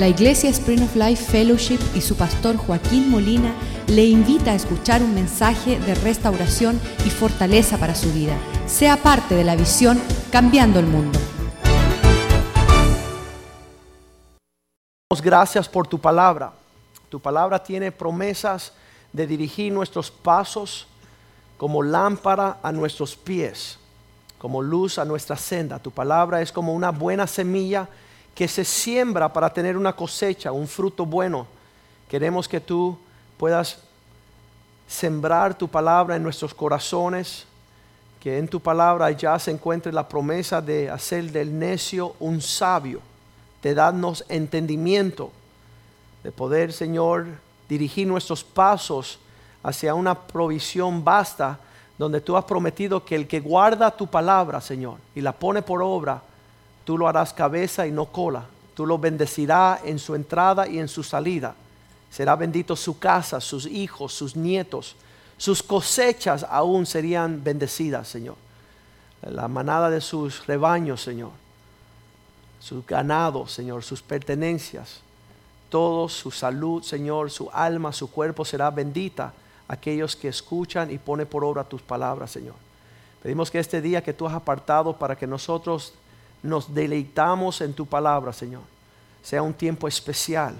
La Iglesia Spring of Life Fellowship y su pastor Joaquín Molina le invita a escuchar un mensaje de restauración y fortaleza para su vida. Sea parte de la visión Cambiando el Mundo. Gracias por tu palabra. Tu palabra tiene promesas de dirigir nuestros pasos como lámpara a nuestros pies, como luz a nuestra senda. Tu palabra es como una buena semilla que se siembra para tener una cosecha, un fruto bueno. Queremos que tú puedas sembrar tu palabra en nuestros corazones, que en tu palabra ya se encuentre la promesa de hacer del necio un sabio, de darnos entendimiento, de poder, Señor, dirigir nuestros pasos hacia una provisión vasta, donde tú has prometido que el que guarda tu palabra, Señor, y la pone por obra, tú lo harás cabeza y no cola. Tú lo bendecirás en su entrada y en su salida. Será bendito su casa, sus hijos, sus nietos. Sus cosechas aún serían bendecidas, Señor. La manada de sus rebaños, Señor. Su ganado, Señor, sus pertenencias. Todo su salud, Señor, su alma, su cuerpo será bendita. Aquellos que escuchan y ponen por obra tus palabras, Señor. Pedimos que este día que tú has apartado para que nosotros nos deleitamos en tu palabra, Señor. Sea un tiempo especial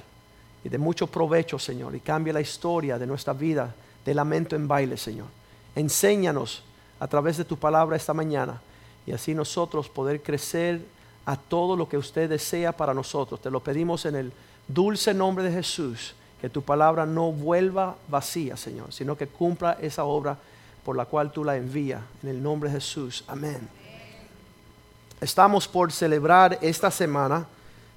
y de mucho provecho, Señor, y cambie la historia de nuestra vida de lamento en baile, Señor. Enséñanos a través de tu palabra esta mañana y así nosotros poder crecer a todo lo que usted desea para nosotros. Te lo pedimos en el dulce nombre de Jesús, que tu palabra no vuelva vacía, Señor, sino que cumpla esa obra por la cual tú la envías. En el nombre de Jesús. Amén. Estamos por celebrar esta semana,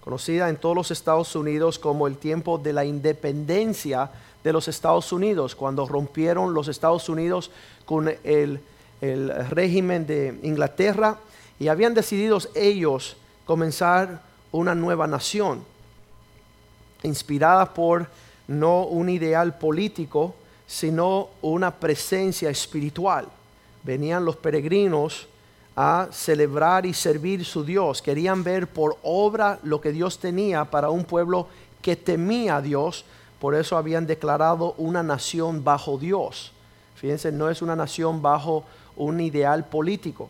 conocida en todos los Estados Unidos como el tiempo de la independencia de los Estados Unidos, cuando rompieron los Estados Unidos con el, régimen de Inglaterra y habían decidido ellos comenzar una nueva nación, inspirada por no un ideal político, sino una presencia espiritual. Venían los peregrinos a celebrar y servir su Dios. Querían ver por obra lo que Dios tenía para un pueblo que temía a Dios. Por eso habían declarado una nación bajo Dios. Fíjense, no es una nación bajo un ideal político.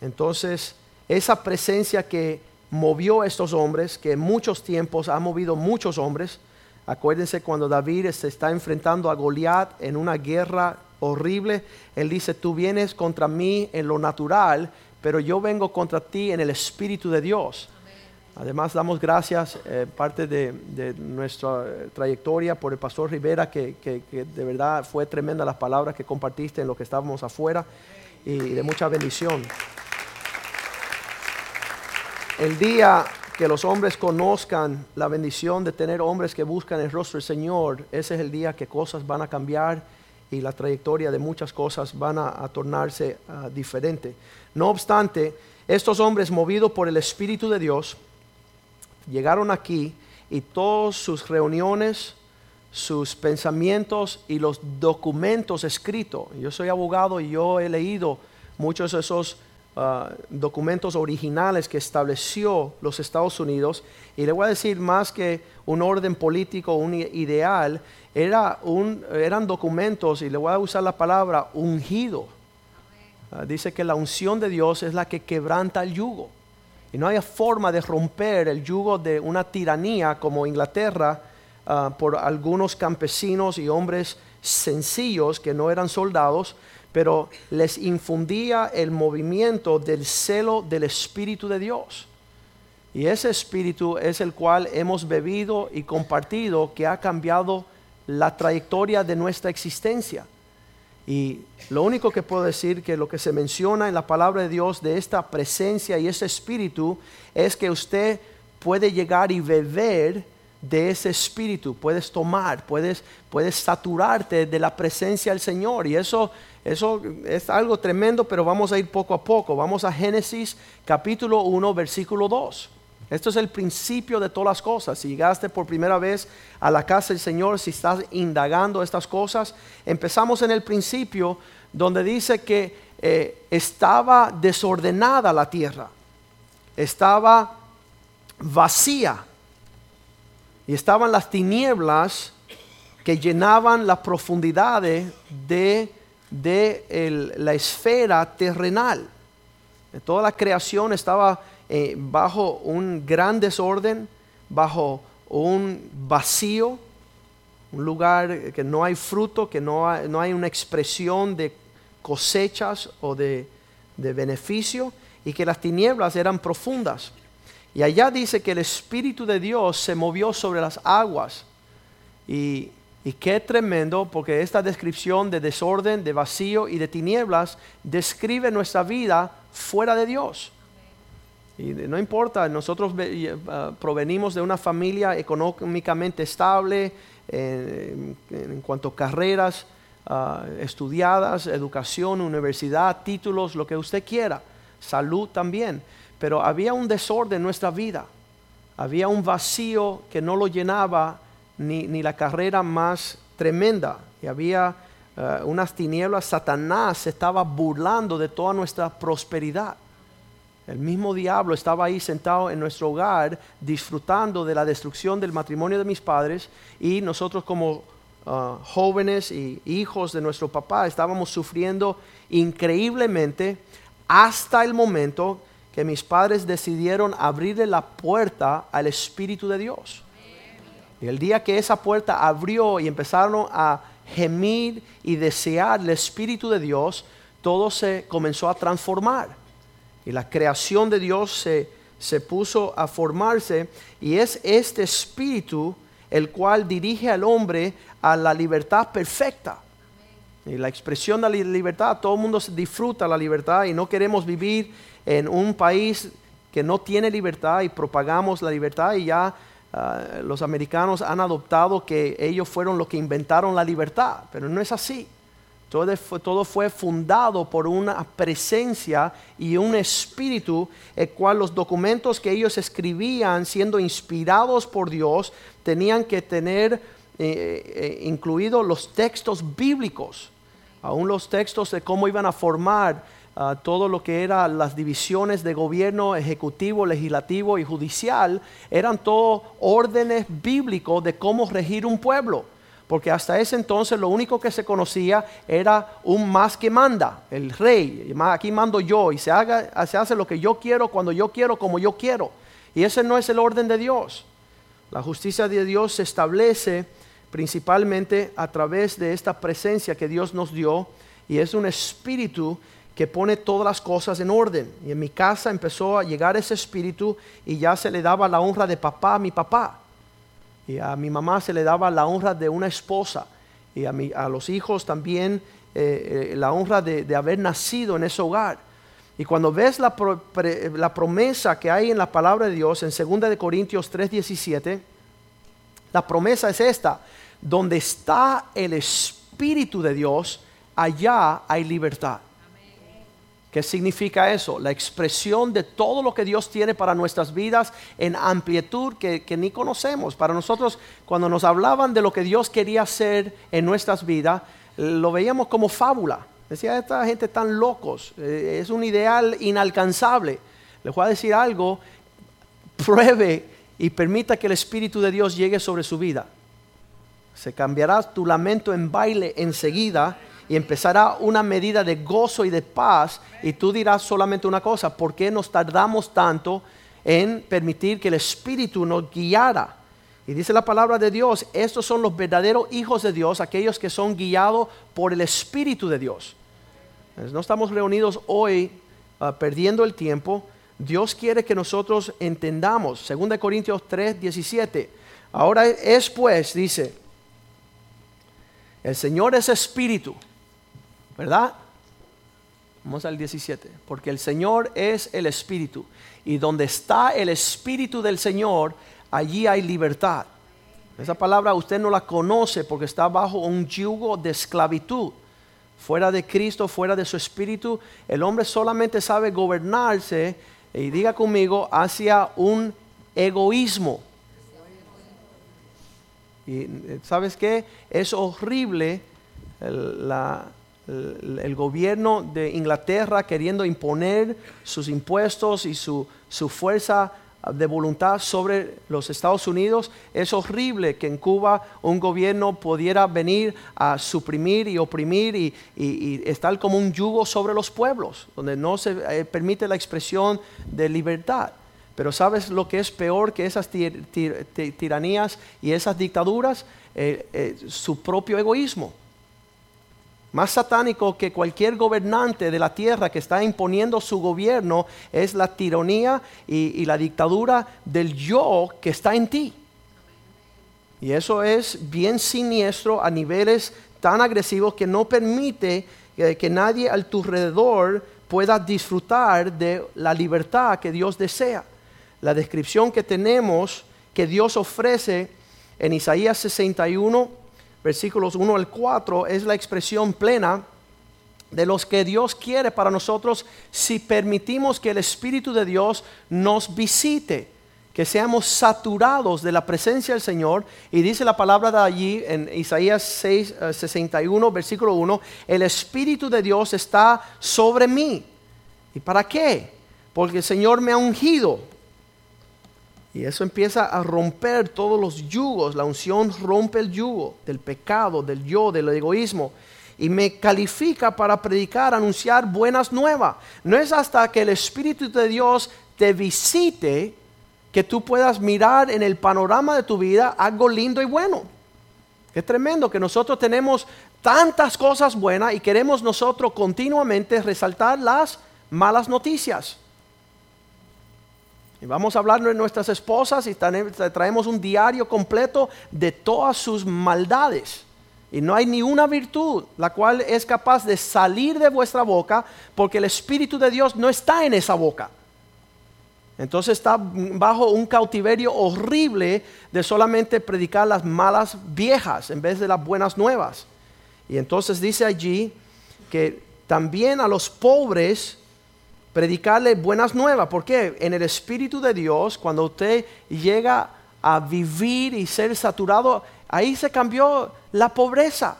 Entonces, esa presencia que movió a estos hombres, que en muchos tiempos ha movido muchos hombres, acuérdense cuando David se está enfrentando a Goliat en una guerra horrible, él dice, tú vienes contra mí en lo natural, pero yo vengo contra ti en el Espíritu de Dios. Además, damos gracias, eh, parte de, nuestra eh, trayectoria, por el pastor Rivera, que, de verdad fue tremenda las palabras que compartiste en lo que estábamos afuera y de mucha bendición. El día que los hombres conozcan la bendición de tener hombres que buscan el rostro del Señor, ese es el día que cosas van a cambiar y la trayectoria de muchas cosas van a, tornarse ah, diferente. No obstante, estos hombres movidos por el Espíritu de Dios llegaron aquí y todas sus reuniones, sus pensamientos y los documentos escritos. Yo soy abogado y yo he leído muchos de esos ah, documentos originales que estableció los Estados Unidos. Y le voy a decir más que un orden político, un ideal, era un, eran documentos, y le voy a usar la palabra ungido Ah, dice que la unción de Dios es la que quebranta el yugo. Y no hay forma de romper el yugo de una tiranía como Inglaterra ah, por algunos campesinos y hombres sencillos que no eran soldados, pero les infundía el movimiento del celo del Espíritu de Dios. Y ese Espíritu es el cual hemos bebido y compartido que ha cambiado la trayectoria de nuestra existencia. Y lo único que puedo decir que lo que se menciona en la palabra de Dios de esta presencia y ese espíritu es que usted puede llegar y beber de ese espíritu, puedes tomar, puedes, puedes saturarte de la presencia del Señor. Y eso, eso es algo tremendo, pero vamos a ir poco a poco. Vamos a Génesis capítulo 1, versículo 2. Esto es el principio de todas las cosas. Si llegaste por primera vez a la casa del Señor, si estás indagando estas cosas, empezamos en el principio donde dice que eh, estaba desordenada la tierra, estaba vacía. Y estaban las tinieblas que llenaban las profundidades de, de la esfera terrenal. Toda la creación estaba eh, bajo un gran desorden, bajo un vacío, un lugar que no hay fruto, que no hay, no hay una expresión de cosechas o de, de beneficio, y que las tinieblas eran profundas. Y allá dice que el Espíritu de Dios se movió sobre las aguas. Y, y qué tremendo, porque esta descripción de desorden, de vacío y de tinieblas describe nuestra vida fuera de Dios. Y no importa, nosotros eh, ah, provenimos de una familia económicamente estable en, en cuanto a carreras ah, estudiadas, educación, universidad, títulos, lo que usted quiera, salud también. Pero había un desorden en nuestra vida, había un vacío que no lo llenaba ni, ni la carrera más tremenda. Y había eh, unas tinieblas, Satanás se estaba burlando de toda nuestra prosperidad. El mismo diablo estaba ahí sentado en nuestro hogar disfrutando de la destrucción del matrimonio de mis padres y nosotros como ah, jóvenes y hijos de nuestro papá estábamos sufriendo increíblemente hasta el momento que mis padres decidieron abrirle la puerta al Espíritu de Dios. El día que esa puerta abrió y empezaron a gemir y desear el Espíritu de Dios, todo se comenzó a transformar. Y la creación de Dios se, se puso a formarse y es este Espíritu el cual dirige al hombre a la libertad perfecta. Y la expresión de la li- libertad, todo el mundo disfruta la libertad y no queremos vivir en un país que no tiene libertad y propagamos la libertad y ya ah, los americanos han adoptado que ellos fueron los que inventaron la libertad, pero no es así. Todo fue, fundado por una presencia y un espíritu, el cual los documentos que ellos escribían, siendo inspirados por Dios, tenían que tener eh, eh, incluidos los textos bíblicos, aún los textos de cómo iban a formar ah, todo lo que eran las divisiones de gobierno ejecutivo, legislativo y judicial, eran todo órdenes bíblicos de cómo regir un pueblo porque hasta ese entonces lo único que se conocía era un más que manda, el rey, aquí mando yo y se, haga, se hace lo que yo quiero, cuando yo quiero, como yo quiero. Y ese no es el orden de Dios. La justicia de Dios se establece principalmente a través de esta presencia que Dios nos dio y es un espíritu que pone todas las cosas en orden. Y en mi casa empezó a llegar ese espíritu y ya se le daba la honra de papá a mi papá. Y a mi mamá se le daba la honra de una esposa. Y a, a los hijos también eh, eh, la honra de, de haber nacido en ese hogar. Y cuando ves la, la promesa que hay en la palabra de Dios en 2 de Corintios 3:17, la promesa es esta, donde está el Espíritu de Dios, allá hay libertad. ¿Qué significa eso? La expresión de todo lo que Dios tiene para nuestras vidas en amplitud que, ni conocemos. Para nosotros, cuando nos hablaban de lo que Dios quería hacer en nuestras vidas, lo veíamos como fábula. Decía, esta gente tan locos, eh, es un ideal inalcanzable. Les voy a decir algo, pruebe y permita que el Espíritu de Dios llegue sobre su vida. Se cambiará tu lamento en baile enseguida y empezará una medida de gozo y de paz y tú dirás solamente una cosa, ¿por qué nos tardamos tanto en permitir que el Espíritu nos guiara? Y dice la palabra de Dios, estos son los verdaderos hijos de Dios, aquellos que son guiados por el Espíritu de Dios. No estamos reunidos hoy ah, perdiendo el tiempo. Dios quiere que nosotros entendamos. 2 Corintios 3, 17. Ahora es pues, dice, el Señor es espíritu, ¿verdad? Vamos al 17. Porque el Señor es el espíritu. Y donde está el espíritu del Señor, allí hay libertad. Esa palabra usted no la conoce porque está bajo un yugo de esclavitud. Fuera de Cristo, fuera de su espíritu, el hombre solamente sabe gobernarse, y diga conmigo, hacia un egoísmo. Y eh, sabes qué? Es horrible la- el- gobierno de Inglaterra queriendo imponer sus impuestos y su, su fuerza de voluntad sobre los Estados Unidos. Es horrible que en Cuba un gobierno pudiera venir a suprimir y oprimir y, estar como un yugo sobre los pueblos, donde no se eh, permite la expresión de libertad. Pero ¿sabes lo que es peor que esas tiranías y esas dictaduras? Eh, eh, su propio egoísmo más satánico que cualquier gobernante de la tierra que está imponiendo su gobierno es la tiranía y, la dictadura del yo que está en ti. Y eso es bien siniestro a niveles tan agresivos que no permite eh, que nadie a tu alrededor pueda disfrutar de la libertad que Dios desea. La descripción que tenemos que Dios ofrece en Isaías 61 versículos 1 al 4, es la expresión plena de los que Dios quiere para nosotros si permitimos que el Espíritu de Dios nos visite, que seamos saturados de la presencia del Señor. Y dice la palabra de allí en Isaías 6, 61, eh, versículo 1, el Espíritu de Dios está sobre mí. ¿Y para qué? Porque el Señor me ha ungido y eso empieza a romper todos los yugos. La unción rompe el yugo del pecado, del yo, del egoísmo. Y me califica para predicar, anunciar buenas nuevas. No es hasta que el Espíritu de Dios te visite que tú puedas mirar en el panorama de tu vida algo lindo y bueno. Es tremendo que nosotros tenemos tantas cosas buenas y queremos nosotros continuamente resaltar las malas noticias. Vamos a hablar de nuestras esposas y traemos un diario completo de todas sus maldades. Y no hay ni una virtud la cual es capaz de salir de vuestra boca porque el Espíritu de Dios no está en esa boca. Entonces está bajo un cautiverio horrible de solamente predicar las malas viejas en vez de las buenas nuevas. Y entonces dice allí que también a los pobres predicarle buenas nuevas. porque En el Espíritu de Dios, cuando usted llega a vivir y ser saturado, ahí se cambió la pobreza.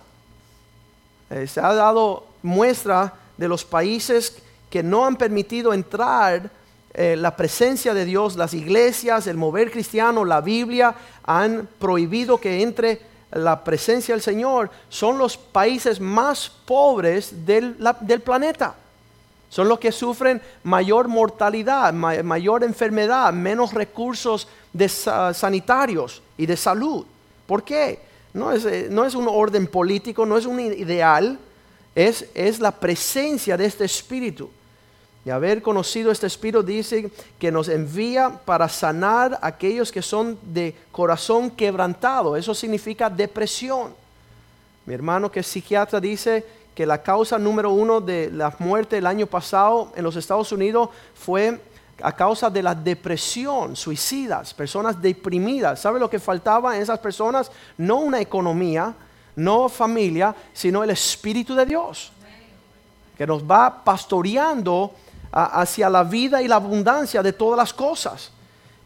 Eh, se ha dado muestra de los países que no han permitido entrar eh, la presencia de Dios, las iglesias, el mover cristiano, la Biblia, han prohibido que entre la presencia del Señor, son los países más pobres del, del planeta. Son los que sufren mayor mortalidad, mayor enfermedad, menos recursos sanitarios y de salud. ¿Por qué? No es, eh, no es un orden político, no es un ideal, es, es la presencia de este Espíritu. Y haber conocido este Espíritu dice que nos envía para sanar a aquellos que son de corazón quebrantado. Eso significa depresión. Mi hermano que es psiquiatra dice que la causa número uno de la muerte el año pasado en los Estados Unidos fue a causa de la depresión, suicidas, personas deprimidas. ¿Sabe lo que faltaba en esas personas? No una economía, no familia, sino el Espíritu de Dios, que nos va pastoreando hacia la vida y la abundancia de todas las cosas.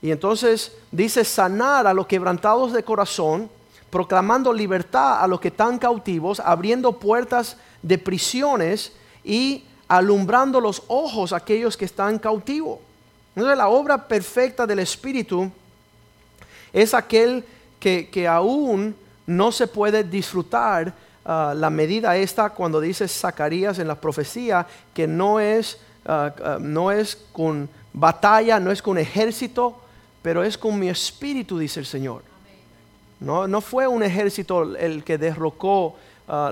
Y entonces dice sanar a los quebrantados de corazón, proclamando libertad a los que están cautivos, abriendo puertas de prisiones y alumbrando los ojos a aquellos que están cautivos. Entonces la obra perfecta del Espíritu es aquel que, aún no se puede disfrutar ah, la medida esta cuando dice Zacarías en la profecía que no es, ah, ah, no es con batalla, no es con ejército, pero es con mi espíritu, dice el Señor. No, no fue un ejército el que derrocó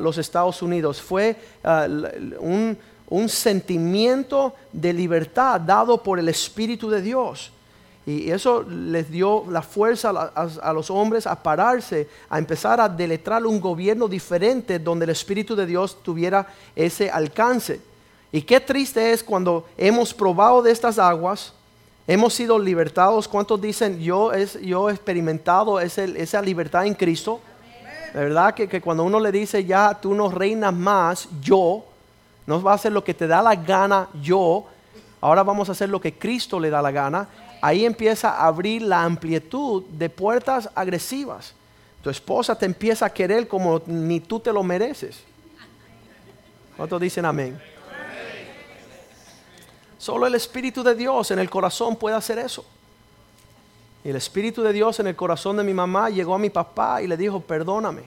Los Estados Unidos. Fue ah, un, sentimiento de libertad dado por el Espíritu de Dios. Y eso les dio la fuerza a, los hombres a pararse, a empezar a deletrar un gobierno diferente donde el Espíritu de Dios tuviera ese alcance. Y qué triste es cuando hemos probado de estas aguas, hemos sido libertados. ¿Cuántos dicen, yo, es, yo he experimentado esa libertad en Cristo? De verdad que, cuando uno le dice ya tú no reinas más, yo, no va a hacer lo que te da la gana, yo, ahora vamos a hacer lo que Cristo le da la gana, ahí empieza a abrir la amplitud de puertas agresivas. Tu esposa te empieza a querer como ni tú te lo mereces. ¿Cuántos dicen amén? Solo el Espíritu de Dios en el corazón puede hacer eso. Y el Espíritu de Dios en el corazón de mi mamá llegó a mi papá y le dijo, perdóname.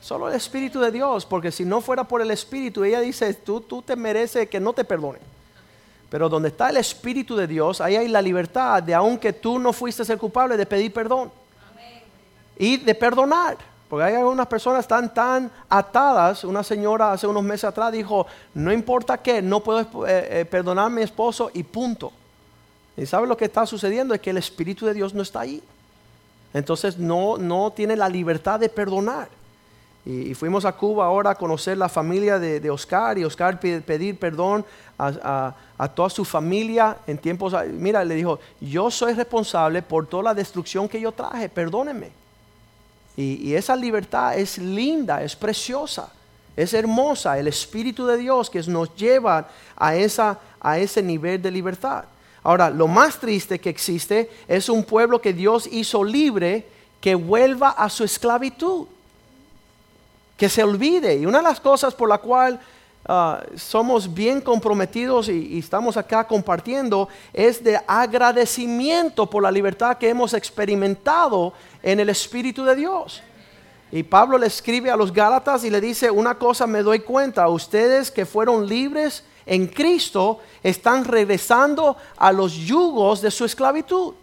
Solo el Espíritu de Dios, porque si no fuera por el Espíritu, ella dice, tú, tú te mereces que no te perdone. Pero donde está el Espíritu de Dios, ahí hay la libertad de, aunque tú no fuiste el culpable, de pedir perdón. Y de perdonar. Porque hay algunas personas están tan atadas. Una señora hace unos meses atrás dijo, no importa qué, no puedo eh, eh, perdonar a mi esposo y punto. Y sabe lo que está sucediendo es que el Espíritu de Dios no está ahí. Entonces no, no tiene la libertad de perdonar. Y, fuimos a Cuba ahora a conocer la familia de, Oscar y Oscar pedir perdón a, toda su familia en tiempos... Mira, le dijo, yo soy responsable por toda la destrucción que yo traje, perdónenme. Y, esa libertad es linda, es preciosa, es hermosa, el Espíritu de Dios que nos lleva a, esa, a ese nivel de libertad. Ahora, lo más triste que existe es un pueblo que Dios hizo libre que vuelva a su esclavitud, que se olvide. Y una de las cosas por la cual ah, somos bien comprometidos y, y, estamos acá compartiendo es de agradecimiento por la libertad que hemos experimentado en el Espíritu de Dios. Y Pablo le escribe a los Gálatas y le dice, una cosa me doy cuenta, ustedes que fueron libres en Cristo están regresando a los yugos de su esclavitud.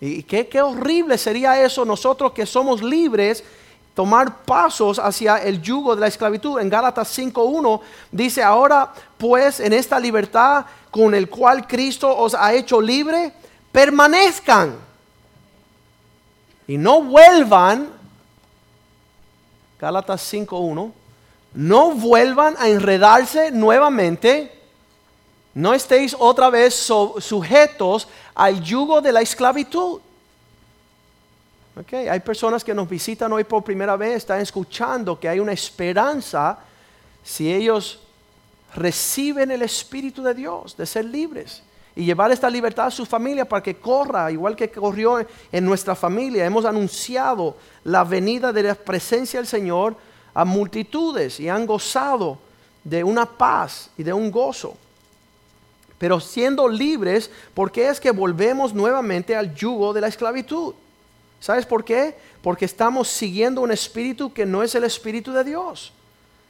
Y qué, qué horrible sería eso nosotros que somos libres tomar pasos hacia el yugo de la esclavitud. En Gálatas 5.1 dice, ahora pues en esta libertad con el cual Cristo os ha hecho libre, permanezcan y no vuelvan, Gálatas 5.1, no vuelvan a enredarse nuevamente, no estéis otra vez sujetos al yugo de la esclavitud. Okay. Hay personas que nos visitan hoy por primera vez, están escuchando que hay una esperanza si ellos reciben el Espíritu de Dios de ser libres y llevar esta libertad a su familia para que corra, igual que corrió en nuestra familia. Hemos anunciado la venida de la presencia del Señor a multitudes y han gozado de una paz y de un gozo. Pero siendo libres, ¿por qué es que volvemos nuevamente al yugo de la esclavitud? ¿Sabes por qué? Porque estamos siguiendo un espíritu que no es el espíritu de Dios.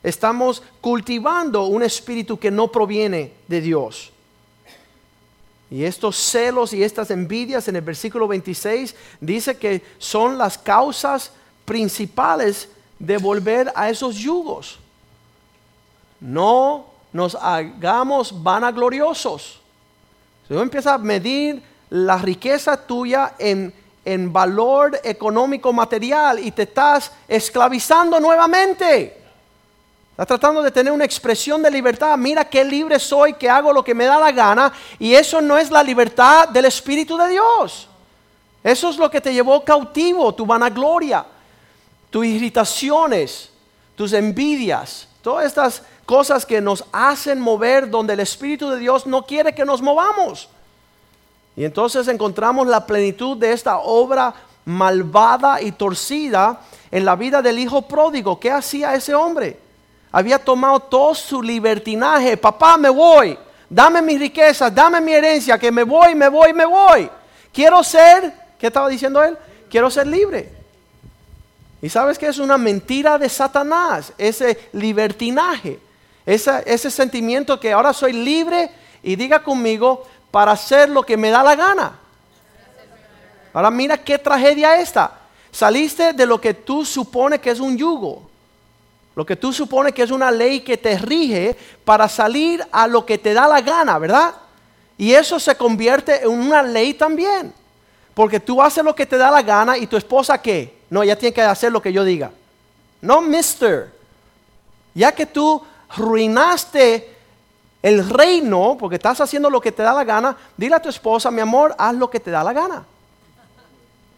Estamos cultivando un espíritu que no proviene de Dios. Y estos celos y estas envidias en el versículo 26 dice que son las causas principales de volver a esos yugos. No nos hagamos vanagloriosos. Si uno empieza a medir la riqueza tuya en, en valor económico material y te estás esclavizando nuevamente. Está tratando de tener una expresión de libertad. Mira qué libre soy, que hago lo que me da la gana. Y eso no es la libertad del Espíritu de Dios. Eso es lo que te llevó cautivo, tu vanagloria, tus irritaciones, tus envidias, todas estas cosas que nos hacen mover donde el Espíritu de Dios no quiere que nos movamos. Y entonces encontramos la plenitud de esta obra malvada y torcida en la vida del hijo pródigo. ¿Qué hacía ese hombre? había tomado todo su libertinaje. Papá, me voy. Dame mis riquezas, dame mi herencia, que me voy, me voy, me voy. Quiero ser, ¿qué estaba diciendo él? Quiero ser libre. Y sabes que es una mentira de Satanás, ese libertinaje, ese, ese sentimiento que ahora soy libre y diga conmigo para hacer lo que me da la gana. Ahora mira qué tragedia esta. Saliste de lo que tú supones que es un yugo lo que tú supones que es una ley que te rige para salir a lo que te da la gana, ¿verdad? Y eso se convierte en una ley también. Porque tú haces lo que te da la gana y tu esposa qué? No, ella tiene que hacer lo que yo diga. No, mister. Ya que tú ruinaste el reino porque estás haciendo lo que te da la gana, dile a tu esposa, mi amor, haz lo que te da la gana.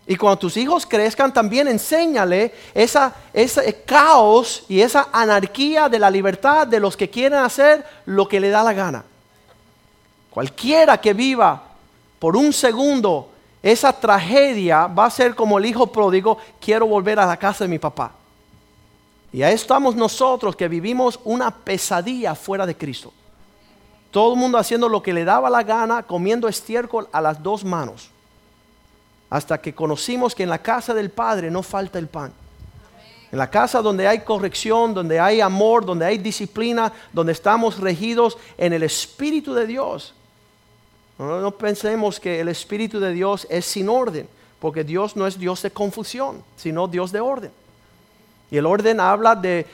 Y cuando tus hijos crezcan, también enséñale ese caos y esa anarquía de la libertad de los que quieren hacer lo que le da la gana. Cualquiera que viva por un segundo esa tragedia va a ser como el hijo pródigo, quiero volver a la casa de mi papá. Y ahí estamos nosotros que vivimos una pesadilla fuera de Cristo. Todo el mundo haciendo lo que le daba la gana, comiendo estiércol a las dos manos. hasta que conocimos que en la casa del Padre no falta el pan. En la casa donde hay corrección, donde hay amor, donde hay disciplina, donde estamos regidos en el Espíritu de Dios. No, pensemos que el Espíritu de Dios es sin orden, porque Dios no es Dios de confusión, sino Dios de orden. Y el orden habla de,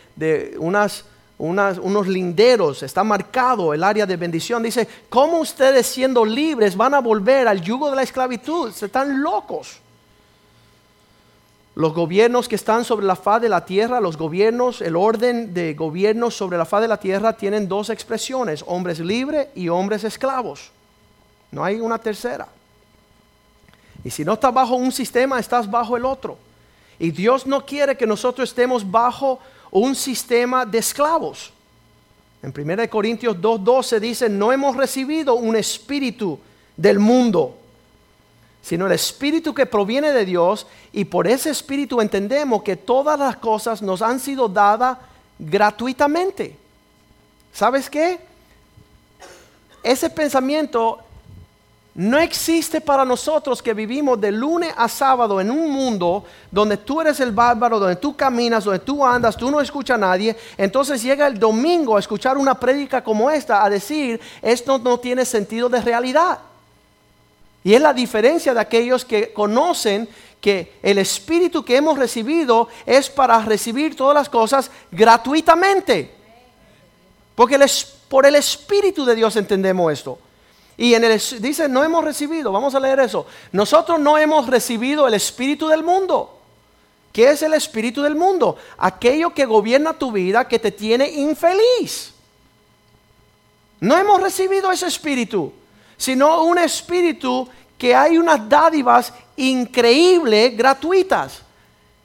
unos linderos, está marcado el área de bendición. Dice, ¿cómo ustedes siendo libres van a volver al yugo de la esclavitud? Se están locos. Los gobiernos que están sobre la faz de la tierra, los gobiernos, el orden de gobiernos sobre la faz de la tierra tienen dos expresiones, hombres libres y hombres esclavos. No hay una tercera. Y si no estás bajo un sistema, estás bajo el otro. Y Dios no quiere que nosotros estemos bajo un sistema de esclavos. En 1 Corintios 2.12 dice, no hemos recibido un espíritu del mundo, sino el espíritu que proviene de Dios y por ese espíritu entendemos que todas las cosas nos han sido dadas gratuitamente. ¿Sabes qué? Ese pensamiento no existe para nosotros que vivimos de lunes a sábado en un mundo donde tú eres el bárbaro, donde tú caminas, donde tú andas, tú no escuchas a nadie. Entonces llega el domingo a escuchar una prédica como esta, a decir, esto no tiene sentido de realidad. Y es la diferencia de aquellos que conocen que el espíritu que hemos recibido es para recibir todas las cosas gratuitamente. Porque por el espíritu de Dios entendemos esto. Y en el dice, no hemos recibido, vamos a leer eso. Nosotros no hemos recibido el espíritu del mundo. ¿Qué es el espíritu del mundo? Aquello que gobierna tu vida, que te tiene infeliz. No hemos recibido ese espíritu, sino un espíritu que hay unas dádivas increíbles, gratuitas,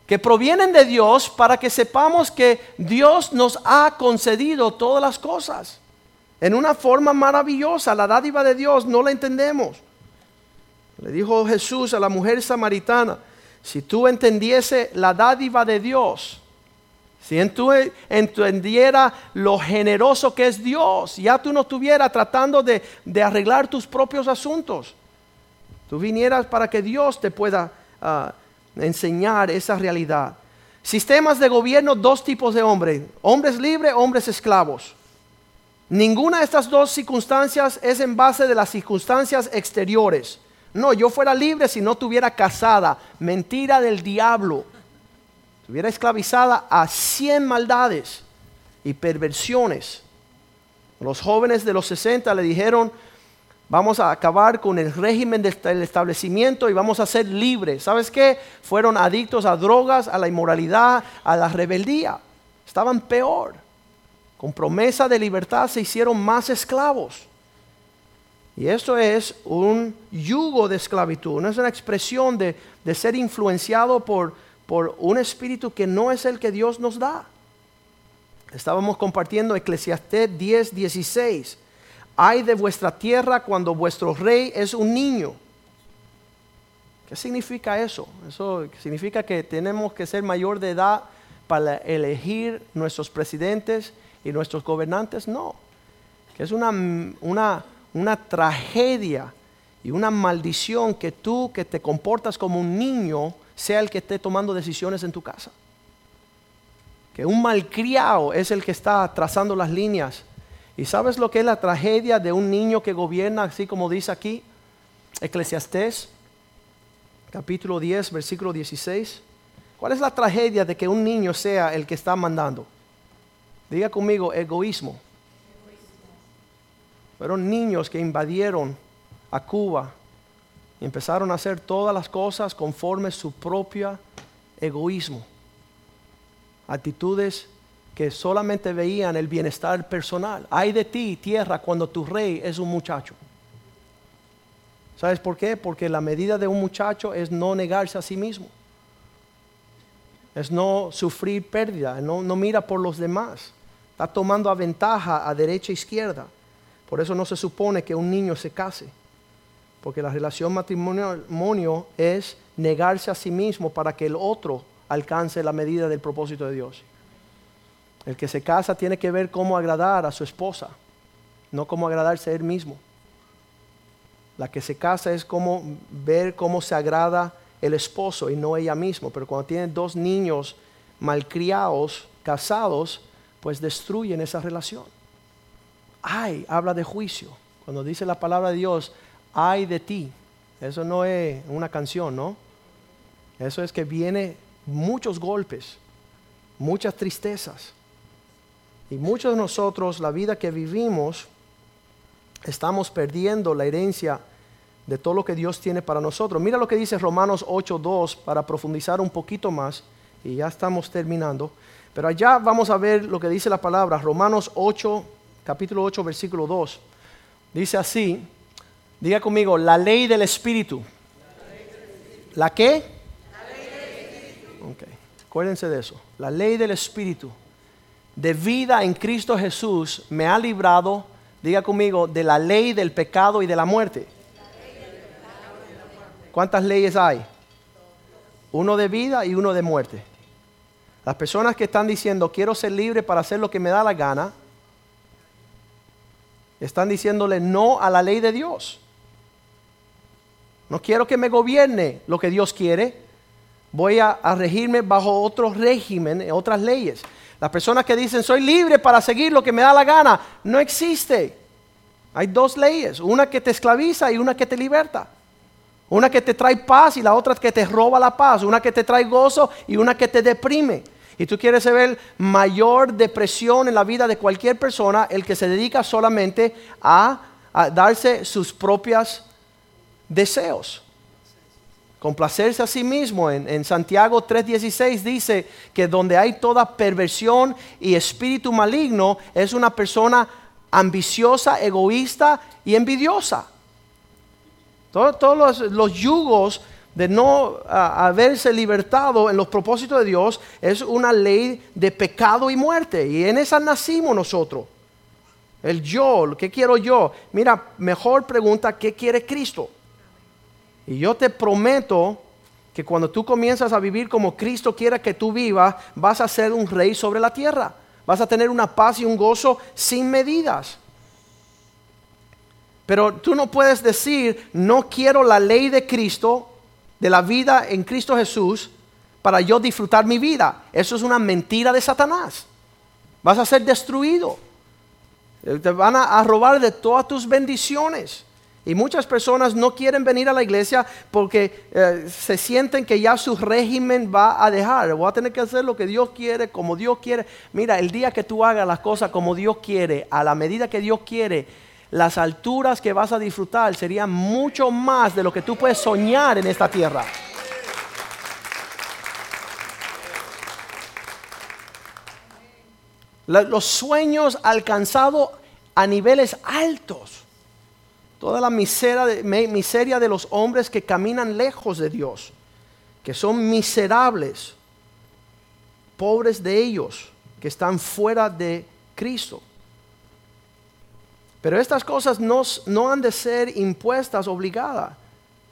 que provienen de Dios para que sepamos que Dios nos ha concedido todas las cosas en una forma maravillosa. La dádiva de Dios no la entendemos. Le dijo Jesús a la mujer samaritana, si tú entendiese la dádiva de Dios, si tú entendiera lo generoso que es Dios, ya tú no estuvieras tratando de, arreglar tus propios asuntos. Tú vinieras para que Dios te pueda ah, enseñar esa realidad. Sistemas de gobierno, dos tipos de hombres, hombres libres, hombres esclavos. Ninguna de estas dos circunstancias es en base de las circunstancias exteriores. No, yo fuera libre si no tuviera casada. Mentira del diablo. Estuviera esclavizada a cien maldades y perversiones. Los jóvenes de los 60 le dijeron, vamos a acabar con el régimen del establecimiento y vamos a ser libres. ¿Sabes qué? Fueron adictos a drogas, a la inmoralidad, a la rebeldía. Estaban peor con promesa de libertad se hicieron más esclavos. Y eso es un yugo de esclavitud, no es una expresión de, ser influenciado por, por un espíritu que no es el que Dios nos da. Estábamos compartiendo Eclesiastés 10, 16. Hay de vuestra tierra cuando vuestro rey es un niño. ¿Qué significa eso? Eso significa que tenemos que ser mayor de edad para elegir nuestros presidentes y nuestros gobernantes no. Que es una, una, una tragedia y una maldición que tú que te comportas como un niño sea el que esté tomando decisiones en tu casa. Que un malcriado es el que está trazando las líneas. ¿Y sabes lo que es la tragedia de un niño que gobierna, así como dice aquí? Eclesiastés, capítulo 10, versículo 16. ¿Cuál es la tragedia de que un niño sea el que está mandando? Diga conmigo, egoísmo. Fueron niños que invadieron a Cuba y empezaron a hacer todas las cosas conforme su propio egoísmo. Actitudes que solamente veían el bienestar personal. Hay de ti, tierra, cuando tu rey es un muchacho. ¿Sabes por qué? Porque la medida de un muchacho es no negarse a sí mismo. Es no sufrir pérdida, no, no mira por los demás. Está tomando a ventaja a derecha e izquierda. Por eso no se supone que un niño se case. Porque la relación matrimonio es negarse a sí mismo para que el otro alcance la medida del propósito de Dios. El que se casa tiene que ver cómo agradar a su esposa, no cómo agradarse a él mismo. La que se casa es como ver cómo se agrada el esposo y no ella misma. Pero cuando tienen dos niños malcriados, casados, pues destruyen esa relación. Ay, habla de juicio. Cuando dice la palabra de Dios, ay de ti. Eso no es una canción, ¿no? Eso es que viene muchos golpes, muchas tristezas. Y muchos de nosotros, la vida que vivimos, estamos perdiendo la herencia de todo lo que Dios tiene para nosotros. Mira lo que dice Romanos 8.2 para profundizar un poquito más. Y ya estamos terminando. Pero allá vamos a ver lo que dice la palabra. Romanos 8, capítulo 8, versículo 2. Dice así. Diga conmigo, la ley del Espíritu. ¿La qué? La ley del Espíritu. Ok, acuérdense de eso. La ley del Espíritu de vida en Cristo Jesús me ha librado, diga conmigo, de la ley del pecado y de la muerte. ¿Cuántas leyes hay? Uno de vida y uno de muerte. Las personas que están diciendo, quiero ser libre para hacer lo que me da la gana, están diciéndole no a la ley de Dios. No quiero que me gobierne lo que Dios quiere. Voy a, regirme bajo otro régimen, otras leyes. Las personas que dicen soy libre para seguir lo que me da la gana, no existe. Hay dos leyes, una que te esclaviza y una que te liberta. Una que te trae paz y la otra que te roba la paz. Una que te trae gozo y una que te deprime. Y tú quieres ver mayor depresión en la vida de cualquier persona, el que se dedica solamente a, darse sus propios deseos complacerse a sí mismo. En, en Santiago 3:16 dice que donde hay toda perversión y espíritu maligno es una persona ambiciosa, egoísta y envidiosa. Todos, los, yugos de no haberse libertado en los propósitos de Dios es una ley de pecado y muerte. Y en esa nacimos nosotros. El yo, ¿qué quiero yo? Mira, mejor pregunta, ¿qué quiere Cristo? Y yo te prometo que cuando tú comienzas a vivir como Cristo quiera que tú vivas, vas a ser un rey sobre la tierra. Vas a tener una paz y un gozo sin medidas. Pero tú no puedes decir, no quiero la ley de Cristo, de la vida en Cristo Jesús, para yo disfrutar mi vida. Eso es una mentira de Satanás. Vas a ser destruido. Te van a, robar de todas tus bendiciones. Y muchas personas no quieren venir a la iglesia porque eh, se sienten que ya su régimen va a dejar. Voy a tener que hacer lo que Dios quiere, como Dios quiere. Mira, el día que tú hagas las cosas como Dios quiere, a la medida que Dios quiere, las alturas que vas a disfrutar serían mucho más de lo que tú puedes soñar en esta tierra. Los sueños alcanzados a niveles altos toda la miseria de, miseria de los hombres que caminan lejos de Dios, que son miserables, pobres de ellos, que están fuera de Cristo. Pero estas cosas no, no han de ser impuestas, obligadas.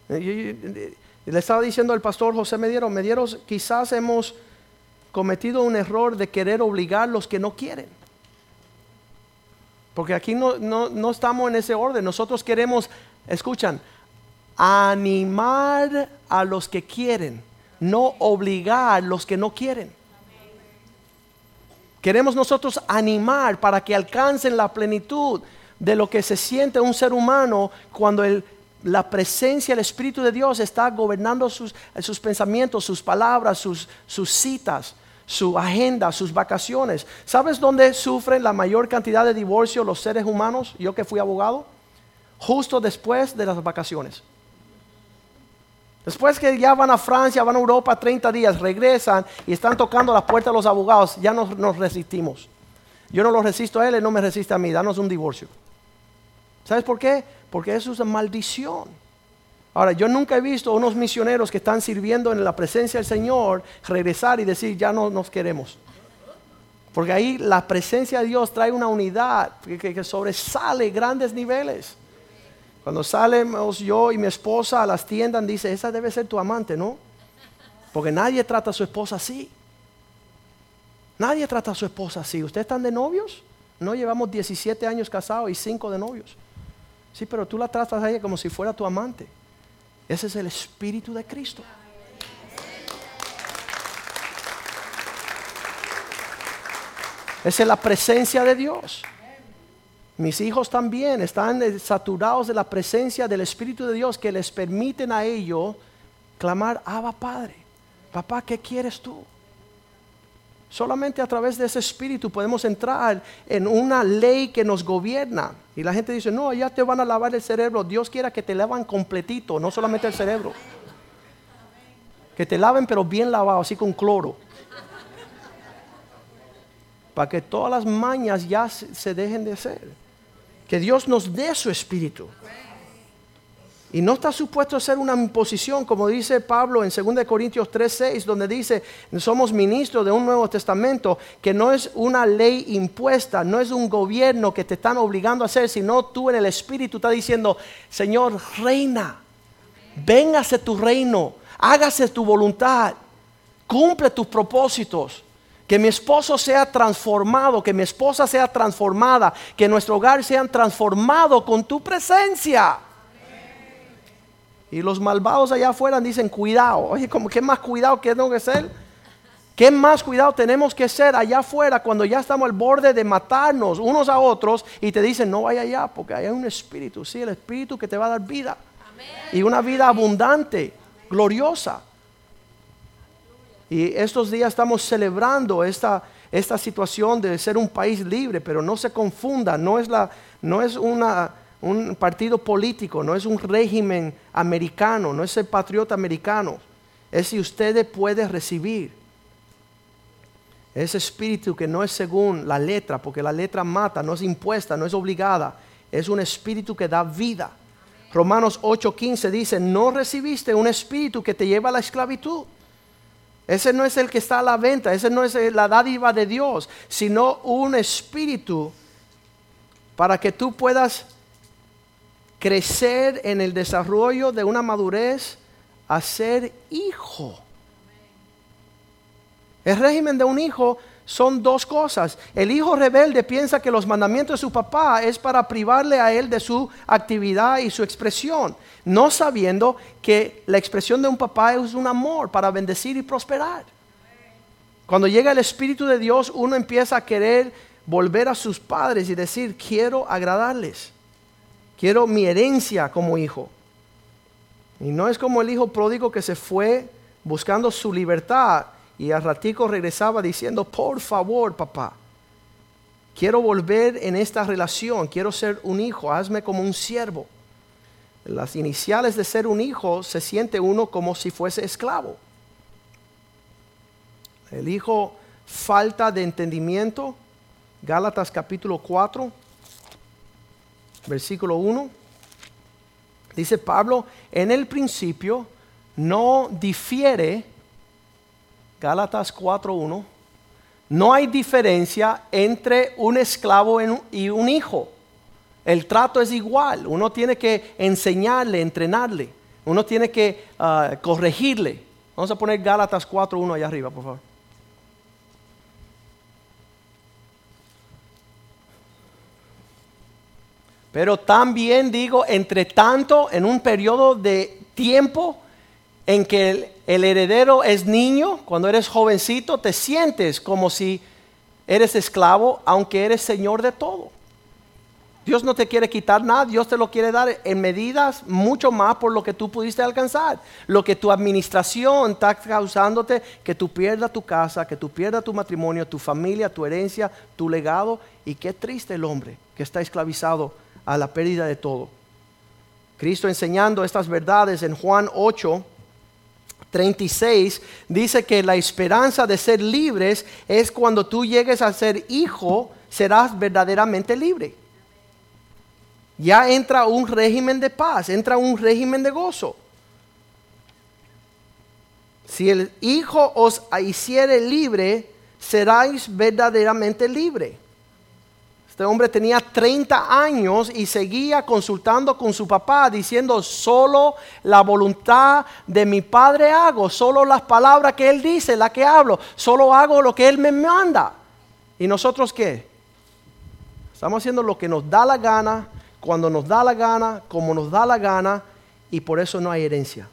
Le estaba diciendo al pastor José Medieros, Medieros, quizás hemos cometido un error de querer obligar a los que no quieren. Porque aquí no, estamos en ese orden. Nosotros queremos, escuchan, animar a los que quieren, no obligar a los que no quieren. Queremos nosotros animar para que alcancen la plenitud de lo que se siente un ser humano cuando la presencia del Espíritu de Dios está gobernando sus, pensamientos, sus palabras, sus, citas su agenda, sus vacaciones. ¿Sabes dónde sufren la mayor cantidad de divorcios los seres humanos? Yo que fui abogado. Justo después de las vacaciones. Después que ya van a Francia, van a Europa 30 días, regresan y están tocando la puerta de los abogados, ya nos, nos resistimos. Yo no lo resisto a él, él no me resiste a mí, danos un divorcio. ¿Sabes por qué? Porque eso es una maldición. Ahora, yo nunca he visto unos misioneros que están sirviendo en la presencia del Señor regresar y decir, ya no nos queremos. Porque ahí la presencia de Dios trae una unidad que, sobresale grandes niveles. Cuando salimos yo y mi esposa a las tiendas, dice, esa debe ser tu amante, ¿no? Porque nadie trata a su esposa así. Nadie trata a su esposa así. ¿Ustedes están de novios? No llevamos 17 años casados y 5 de novios. Sí, pero tú la tratas a ella como si fuera tu amante. Ese es el espíritu de Cristo. Esa es la presencia de Dios. Mis hijos también están saturados de la presencia del Espíritu de Dios que les permiten a ellos clamar, Abba Padre, papá, ¿qué quieres tú? Solamente a través de ese Espíritu podemos entrar en una ley que nos gobierna. Y la gente dice, no, ya te van a lavar el cerebro. Dios quiera que te lavan completito, no solamente el cerebro. Que te laven pero bien lavado, así con cloro. Para que todas las mañas ya se dejen de hacer. Que Dios nos dé su espíritu. Y no está supuesto a ser una imposición, como dice Pablo en 2 Corintios 3:6, donde dice, somos ministros de un Nuevo Testamento, que no es una ley impuesta, no es un gobierno que te están obligando a hacer, sino tú en el Espíritu estás diciendo, Señor, reina, véngase tu reino, hágase tu voluntad, cumple tus propósitos. Que mi esposo sea transformado, que mi esposa sea transformada, que nuestro hogar sea transformado con tu presencia. Y los malvados allá afuera dicen, cuidado. Oye, como ¿qué más cuidado que tengo que ser? ¿Qué más cuidado tenemos que ser allá afuera cuando ya estamos al borde de matarnos unos a otros y te dicen, no vaya allá porque hay un espíritu, sí, el espíritu que te va a dar vida. Y una vida abundante, gloriosa. Y estos días estamos celebrando esta, esta situación de ser un país libre, pero no se confunda, no es, la, no es una un partido político, no es un régimen americano, no es el patriota americano. Es si usted puede recibir ese espíritu que no es según la letra, porque la letra mata, no es impuesta, no es obligada, es un espíritu que da vida. Romanos 8:15 dice, no recibiste un espíritu que te lleva a la esclavitud. Ese no es el que está a la venta, ese no es la dádiva de Dios, sino un espíritu para que tú puedas crecer en el desarrollo de una madurez a ser hijo. El régimen de un hijo son dos cosas. El hijo rebelde piensa que los mandamientos de su papá es para privarle a él de su actividad y su expresión, no sabiendo que la expresión de un papá es un amor para bendecir y prosperar. Cuando llega el Espíritu de Dios, uno empieza a querer volver a sus padres y decir, quiero agradarles. Quiero mi herencia como hijo. Y no es como el hijo pródigo que se fue buscando su libertad y al ratico regresaba diciendo, por favor, papá, quiero volver en esta relación, quiero ser un hijo, hazme como un siervo. Las iniciales de ser un hijo se siente uno como si fuese esclavo. El hijo falta de entendimiento, Gálatas capítulo 4 versículo 1. Dice Pablo, en el principio no difiere, Gálatas 4.1, no hay diferencia entre un esclavo y un hijo. El trato es igual. Uno tiene que enseñarle, entrenarle. Uno tiene que ah, corregirle. Vamos a poner Gálatas 4.1 allá arriba, por favor. Pero también digo, entre tanto, en un periodo de tiempo en que el, heredero es niño, cuando eres jovencito, te sientes como si eres esclavo, aunque eres señor de todo. Dios no te quiere quitar nada, Dios te lo quiere dar en medidas mucho más por lo que tú pudiste alcanzar. Lo que tu administración está causándote que tú pierdas tu casa, que tú pierdas tu matrimonio, tu familia, tu herencia, tu legado. Y qué triste el hombre que está esclavizado a la pérdida de todo. Cristo enseñando estas verdades en Juan 8, 36, dice que la esperanza de ser libres es cuando tú llegues a ser hijo, serás verdaderamente libre. Ya entra un régimen de paz, entra un régimen de gozo. Si el Hijo os hiciere libre, seráis verdaderamente libre. Este hombre tenía 30 años y seguía consultando con su papá diciendo, solo la voluntad de mi padre hago, solo las palabras que él dice, la que hablo, solo hago lo que él me manda. ¿Y nosotros qué? Estamos haciendo lo que nos da la gana, cuando nos da la gana, como nos da la gana, y por eso no hay herencia.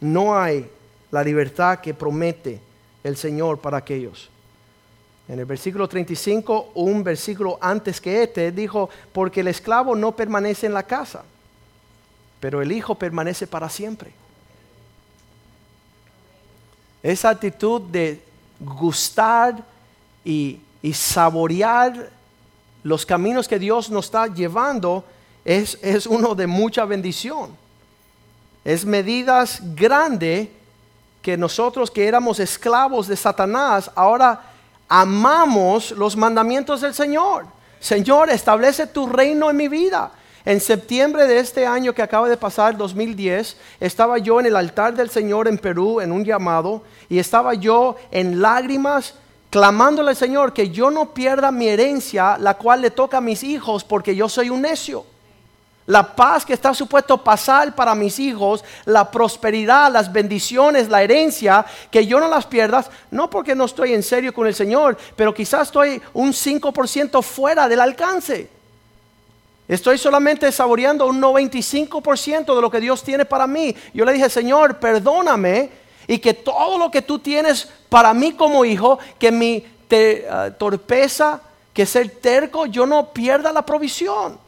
No hay la libertad que promete el Señor para aquellos. En el versículo 35, un versículo antes que este, dijo, porque el esclavo no permanece en la casa, pero el hijo permanece para siempre. Esa actitud de gustar y, saborear los caminos que Dios nos está llevando es, es uno de mucha bendición. Es medidas grandes que nosotros que éramos esclavos de Satanás, ahora amamos los mandamientos del Señor. Señor, establece tu reino en mi vida. En septiembre de este año que acaba de pasar, 2010, estaba yo en el altar del Señor en Perú en un llamado y estaba yo en lágrimas clamándole al Señor que yo no pierda mi herencia, la cual le toca a mis hijos porque yo soy un necio. La paz que está supuesto pasar para mis hijos, la prosperidad, las bendiciones, la herencia, que yo no las pierdas, no porque no estoy en serio con el Señor, pero quizás estoy un 5% fuera del alcance. Estoy solamente saboreando un 95% de lo que Dios tiene para mí. Yo le dije, Señor, perdóname y que todo lo que tú tienes para mí como hijo, que mi ah, torpeza, que ser terco, yo no pierda la provisión.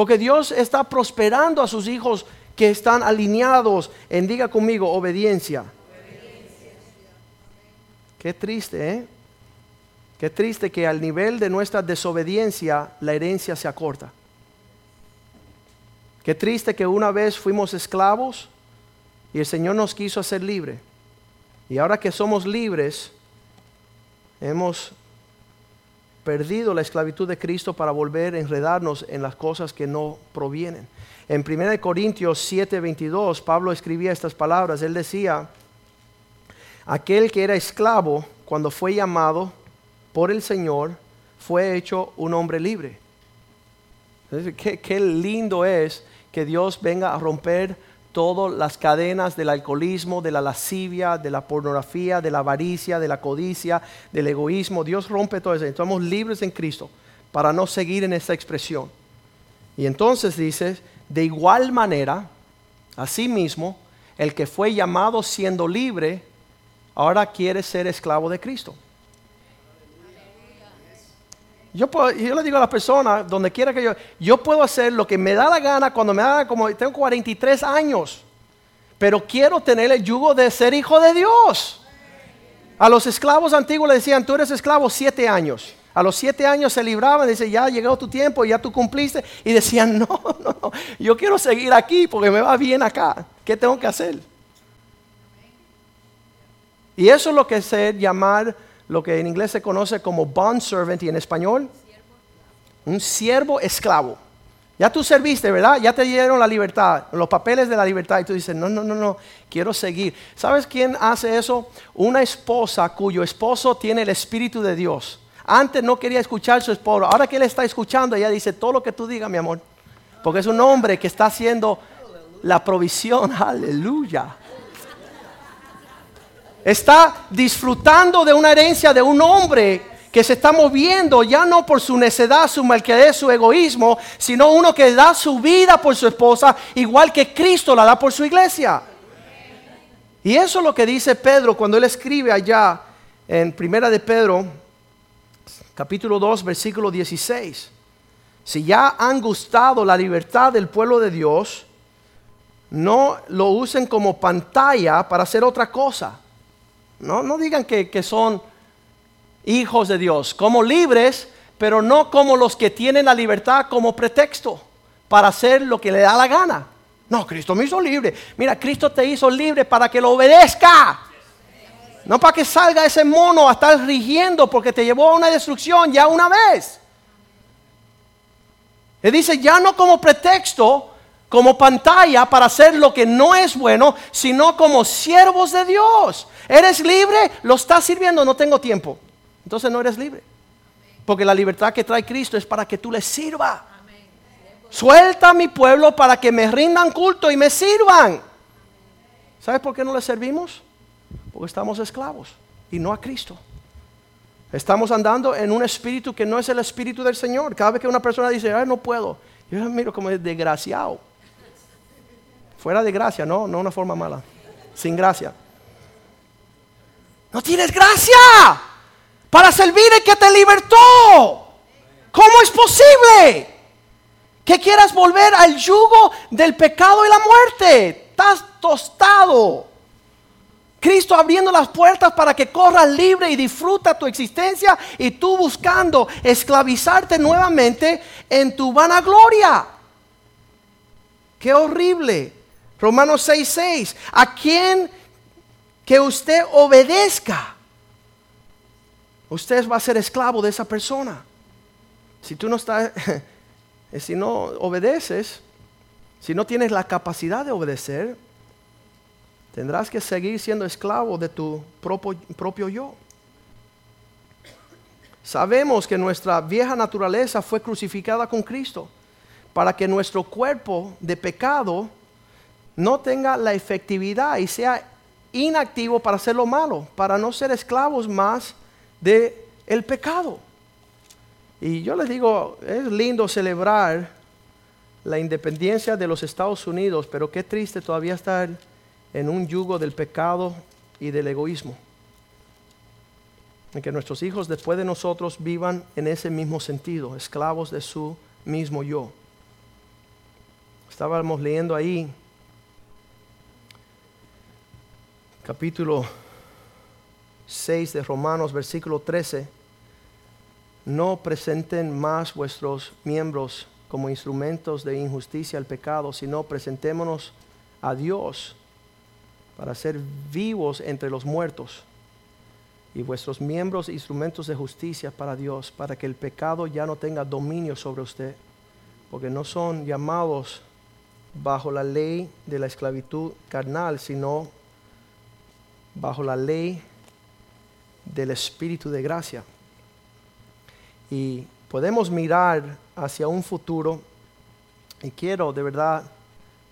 Porque Dios está prosperando a sus hijos que están alineados en, diga conmigo, obediencia. Qué triste, ¿eh? Qué triste que al nivel de nuestra desobediencia la herencia se acorta. Qué triste que una vez fuimos esclavos y el Señor nos quiso hacer libre. Y ahora que somos libres, hemos perdido la esclavitud de Cristo para volver a enredarnos en las cosas que no provienen. En 1 Corintios 7:22, Pablo escribía estas palabras. Él decía, aquel que era esclavo cuando fue llamado por el Señor, fue hecho un hombre libre. Qué, qué lindo es que Dios venga a romper todas las cadenas del alcoholismo, de la lascivia, de la pornografía, de la avaricia, de la codicia, del egoísmo. Dios rompe todo eso. Estamos libres en Cristo para no seguir en esa expresión. Y entonces dice, de igual manera, asimismo, el que fue llamado siendo libre, ahora quiere ser esclavo de Cristo. Yo, yo le digo a las personas, donde quiera que yo, yo puedo hacer lo que me da la gana cuando me da, como tengo 43 años, pero quiero tener el yugo de ser hijo de Dios. A los esclavos antiguos le decían, tú eres esclavo siete años. A los siete años se libraban, dice, ya llegó tu tiempo, ya tú cumpliste. Y decían, no, no, no, yo quiero seguir aquí porque me va bien acá. ¿Qué tengo que hacer? Y eso es lo que es llamar lo que en inglés se conoce como bond servant y en español un siervo esclavo. Ya tú serviste, ¿verdad? Ya te dieron la libertad, los papeles de la libertad y tú dices, no, no, no, no, quiero seguir. ¿Sabes quién hace eso? Una esposa cuyo esposo tiene el Espíritu de Dios. Antes no quería escuchar su esposo, ahora que él está escuchando, ella dice, todo lo que tú digas, mi amor. Porque es un hombre que está haciendo la provisión, aleluya está disfrutando de una herencia de un hombre que se está moviendo ya no por su necedad, su malquedad, su egoísmo, sino uno que da su vida por su esposa, igual que Cristo la da por su iglesia. Y eso es lo que dice Pedro cuando él escribe allá en Primera de Pedro, capítulo 2, versículo 16. Si ya han gustado la libertad del pueblo de Dios, no lo usen como pantalla para hacer otra cosa no, no digan que, que son hijos de Dios, como libres, pero no como los que tienen la libertad como pretexto para hacer lo que le da la gana. No, Cristo me hizo libre. Mira, Cristo te hizo libre para que lo obedezca. No para que salga ese mono a estar rigiendo porque te llevó a una destrucción ya una vez. Él dice, ya no como pretexto, como pantalla para hacer lo que no es bueno, sino como siervos de Dios. ¿Eres libre? ¿Lo estás sirviendo? No tengo tiempo. Entonces no eres libre. Porque la libertad que trae Cristo es para que tú le sirva. Suelta a mi pueblo para que me rindan culto y me sirvan. ¿Sabes por qué no le servimos? Porque estamos esclavos y no a Cristo. Estamos andando en un espíritu que no es el espíritu del Señor. Cada vez que una persona dice, Ay, no puedo, yo miro como desgraciado. Fuera de gracia, no, no una forma mala. Sin gracia. No tienes gracia. para servir el que te libertó. ¿Cómo es posible que quieras volver al yugo del pecado y la muerte? Estás tostado. Cristo abriendo las puertas para que corras libre y disfruta tu existencia y tú buscando esclavizarte nuevamente en tu vanagloria. Qué horrible. Romanos 6:6. A quien que usted obedezca, usted va a ser esclavo de esa persona. Si tú no estás, si no obedeces, si no tienes la capacidad de obedecer, tendrás que seguir siendo esclavo de tu propio yo. Sabemos que nuestra vieja naturaleza fue crucificada con Cristo para que nuestro cuerpo de pecado no tenga la efectividad y sea inactivo para hacer lo malo, para no ser esclavos más de el pecado. Y yo les digo, es lindo celebrar la independencia de los Estados Unidos, pero qué triste todavía estar en un yugo del pecado y del egoísmo. En que nuestros hijos después de nosotros vivan en ese mismo sentido, esclavos de su mismo yo. Estábamos leyendo ahí capítulo 6 de Romanos, versículo 13, no presenten más vuestros miembros como instrumentos de injusticia al pecado, sino presentémonos a Dios para ser vivos entre los muertos y vuestros miembros instrumentos de justicia para Dios, para que el pecado ya no tenga dominio sobre usted, porque no son llamados bajo la ley de la esclavitud carnal, sino bajo la ley del Espíritu de gracia. Y podemos mirar hacia un futuro, y quiero de verdad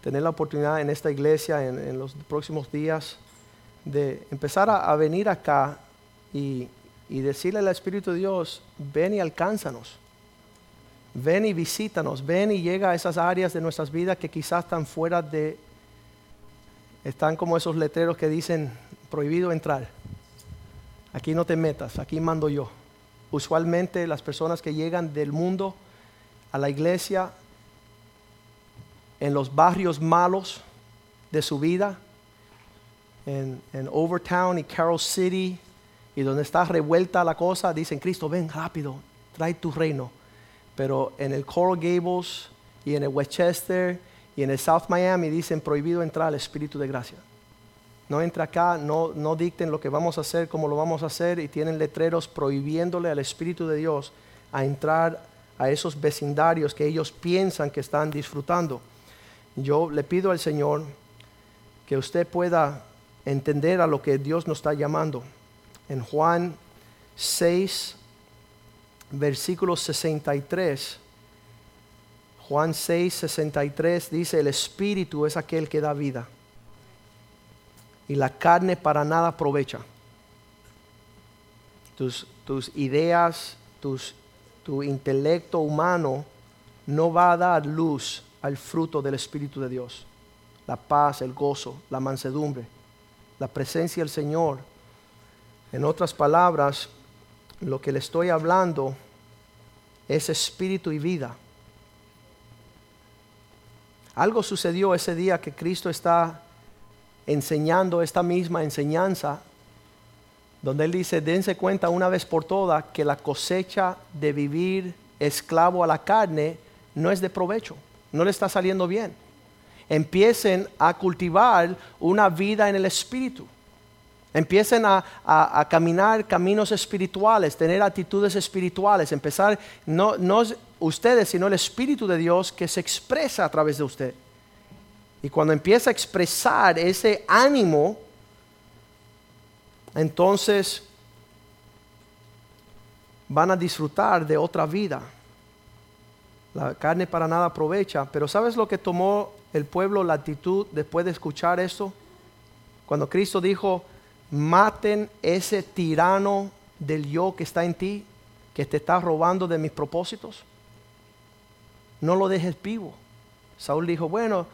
tener la oportunidad en esta iglesia, en, los próximos días, de empezar a, venir acá y, y, decirle al Espíritu de Dios, ven y alcánzanos. Ven y visítanos, ven y llega a esas áreas de nuestras vidas que quizás están fuera de, están como esos letreros que dicen prohibido entrar. Aquí no te metas, aquí mando yo. Usualmente las personas que llegan del mundo a la iglesia en los barrios malos de su vida, en, en Overtown y Carroll City, y donde está revuelta la cosa, dicen, Cristo, ven rápido, trae tu reino. Pero en el Coral Gables y en el Westchester y en el South Miami dicen prohibido entrar al Espíritu de Gracia no entra acá, no, no dicten lo que vamos a hacer, cómo lo vamos a hacer, y tienen letreros prohibiéndole al Espíritu de Dios a entrar a esos vecindarios que ellos piensan que están disfrutando. Yo le pido al Señor que usted pueda entender a lo que Dios nos está llamando. En Juan 6, versículo 63, Juan 6, 63 dice, el Espíritu es aquel que da vida y la carne para nada aprovecha. Tus, tus ideas, tus, tu intelecto humano no va a dar luz al fruto del Espíritu de Dios. La paz, el gozo, la mansedumbre, la presencia del Señor. En otras palabras, lo que le estoy hablando es espíritu y vida. Algo sucedió ese día que Cristo está enseñando esta misma enseñanza, donde él dice, dense cuenta una vez por todas que la cosecha de vivir esclavo a la carne no es de provecho, no le está saliendo bien. Empiecen a cultivar una vida en el espíritu. Empiecen a, a, caminar caminos espirituales, tener actitudes espirituales, empezar, no, no ustedes, sino el Espíritu de Dios que se expresa a través de usted. Y cuando empieza a expresar ese ánimo, entonces van a disfrutar de otra vida. La carne para nada aprovecha, pero ¿sabes lo que tomó el pueblo la actitud después de escuchar eso? Cuando Cristo dijo, maten ese tirano del yo que está en ti, que te está robando de mis propósitos. No lo dejes vivo. Saúl dijo, bueno,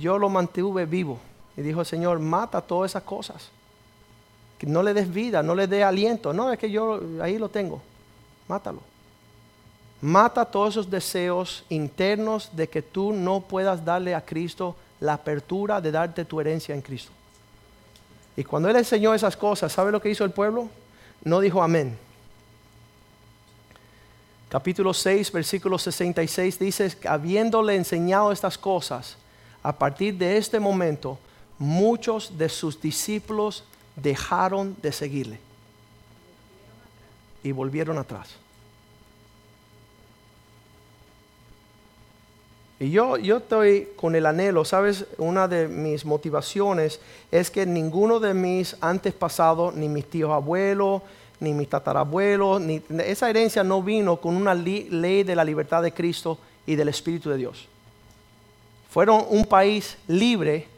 yo lo mantuve vivo. Y dijo, Señor, mata todas esas cosas que no le des vida, no le des aliento. No, es que yo ahí lo tengo. Mátalo. Mata todos esos deseos internos de que tú no puedas darle a Cristo la apertura de darte tu herencia en Cristo. Y cuando Él enseñó esas cosas, ¿sabe lo que hizo el pueblo? No dijo amén. Capítulo 6, versículo 66 dice, habiéndole enseñado estas cosas, a partir de este momento, muchos de sus discípulos dejaron de seguirle y volvieron atrás. Y yo, yo estoy con el anhelo, ¿sabes? Una de mis motivaciones es que ninguno de mis antepasados, ni mis tíos abuelos, ni mis tatarabuelos, ni, esa herencia no vino con una ley de la libertad de Cristo y del Espíritu de Dios. Fueron un país libre,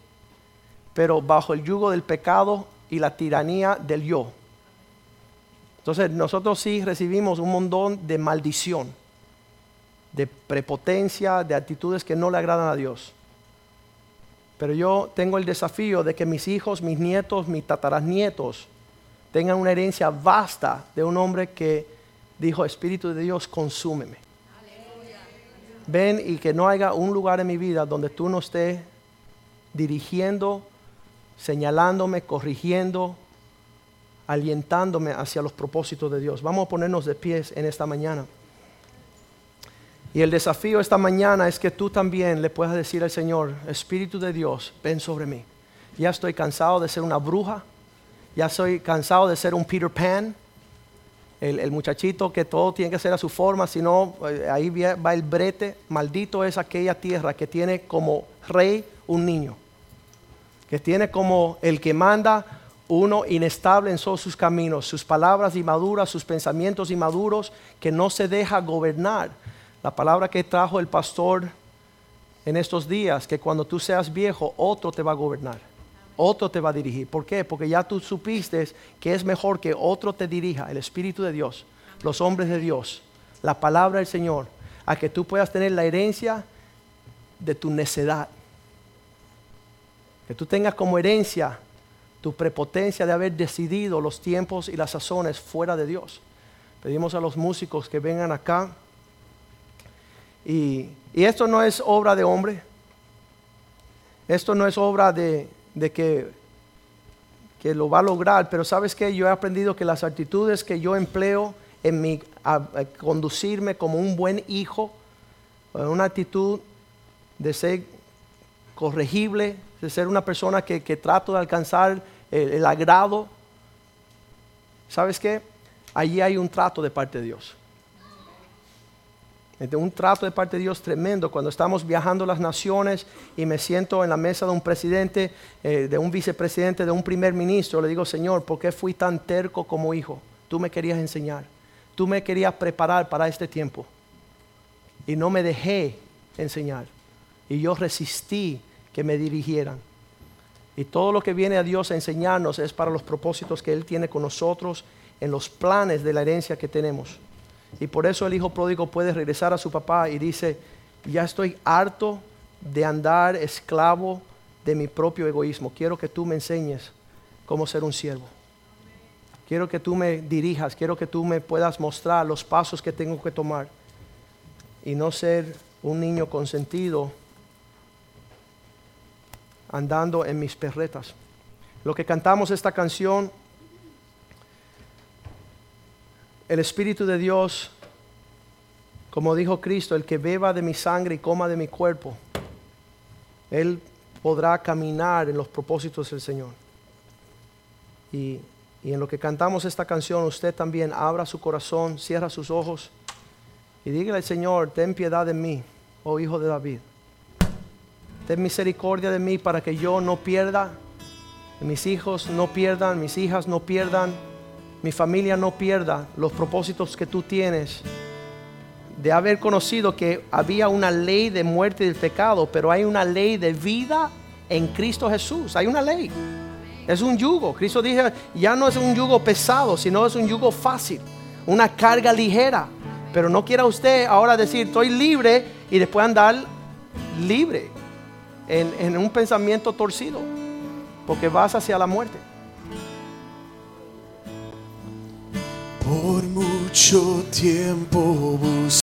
pero bajo el yugo del pecado y la tiranía del yo. Entonces nosotros sí recibimos un montón de maldición, de prepotencia, de actitudes que no le agradan a Dios. Pero yo tengo el desafío de que mis hijos, mis nietos, mis tatarasnietos tengan una herencia vasta de un hombre que dijo, Espíritu de Dios, consúmeme. Ven y que no haya un lugar en mi vida donde tú no estés dirigiendo señalándome, corrigiendo, alientándome hacia los propósitos de Dios. Vamos a ponernos de pies en esta mañana. Y el desafío esta mañana es que tú también le puedas decir al Señor, Espíritu de Dios, ven sobre mí. Ya estoy cansado de ser una bruja, ya estoy cansado de ser un Peter Pan, el, muchachito que todo tiene que ser a su forma, sino eh, ahí va el brete. Maldito es aquella tierra que tiene como rey un niño que tiene como el que manda uno inestable en todos sus caminos, sus palabras inmaduras, sus pensamientos inmaduros, que no se deja gobernar. La palabra que trajo el pastor en estos días, que cuando tú seas viejo, otro te va a gobernar, otro te va a dirigir. ¿Por qué? Porque ya tú supiste que es mejor que otro te dirija, el Espíritu de Dios, los hombres de Dios, la palabra del Señor, a que tú puedas tener la herencia de tu necedad que tú tengas como herencia tu prepotencia de haber decidido los tiempos y las sazones fuera de Dios. Pedimos a los músicos que vengan acá. Y, esto no es obra de hombre. Esto no es obra de, que, que lo va a lograr. Pero sabes que yo he aprendido que las actitudes que yo empleo en mi conducirme como un buen hijo, una actitud de ser corregible, de ser una persona que, trato de alcanzar el, agrado, ¿sabes qué? Allí hay un trato de parte de Dios. Un trato de parte de Dios tremendo cuando estamos viajando las naciones y me siento en la mesa de un presidente, eh, de un vicepresidente, de un primer ministro. Le digo, Señor, ¿por qué fui tan terco como hijo? Tú me querías enseñar, tú me querías preparar para este tiempo y no me dejé enseñar. Y yo resistí que me dirigieran. Y todo lo que viene a Dios a enseñarnos es para los propósitos que Él tiene con nosotros en los planes de la herencia que tenemos. Y por eso el hijo pródigo puede regresar a su papá y dice, ya estoy harto de andar esclavo de mi propio egoísmo. Quiero que tú me enseñes cómo ser un siervo. Quiero que tú me dirijas, quiero que tú me puedas mostrar los pasos que tengo que tomar y no ser un niño consentido andando en mis perretas. Lo que cantamos esta canción, el Espíritu de Dios, como dijo Cristo, el que beba de mi sangre y coma de mi cuerpo, Él podrá caminar en los propósitos del Señor. Y, y en lo que cantamos esta canción, usted también abra su corazón, cierra sus ojos y dígale al Señor, ten piedad de mí, oh Hijo de David. Ten misericordia de mí para que yo no pierda, mis hijos no pierdan, mis hijas no pierdan, mi familia no pierda los propósitos que tú tienes de haber conocido que había una ley de muerte y del pecado, pero hay una ley de vida en Cristo Jesús. Hay una ley. Es un yugo. Cristo dijo, ya no es un yugo pesado, sino es un yugo fácil, una carga ligera. Pero no quiera usted ahora decir, estoy libre y después andar libre en, un pensamiento torcido, porque vas hacia la muerte. Por mucho tiempo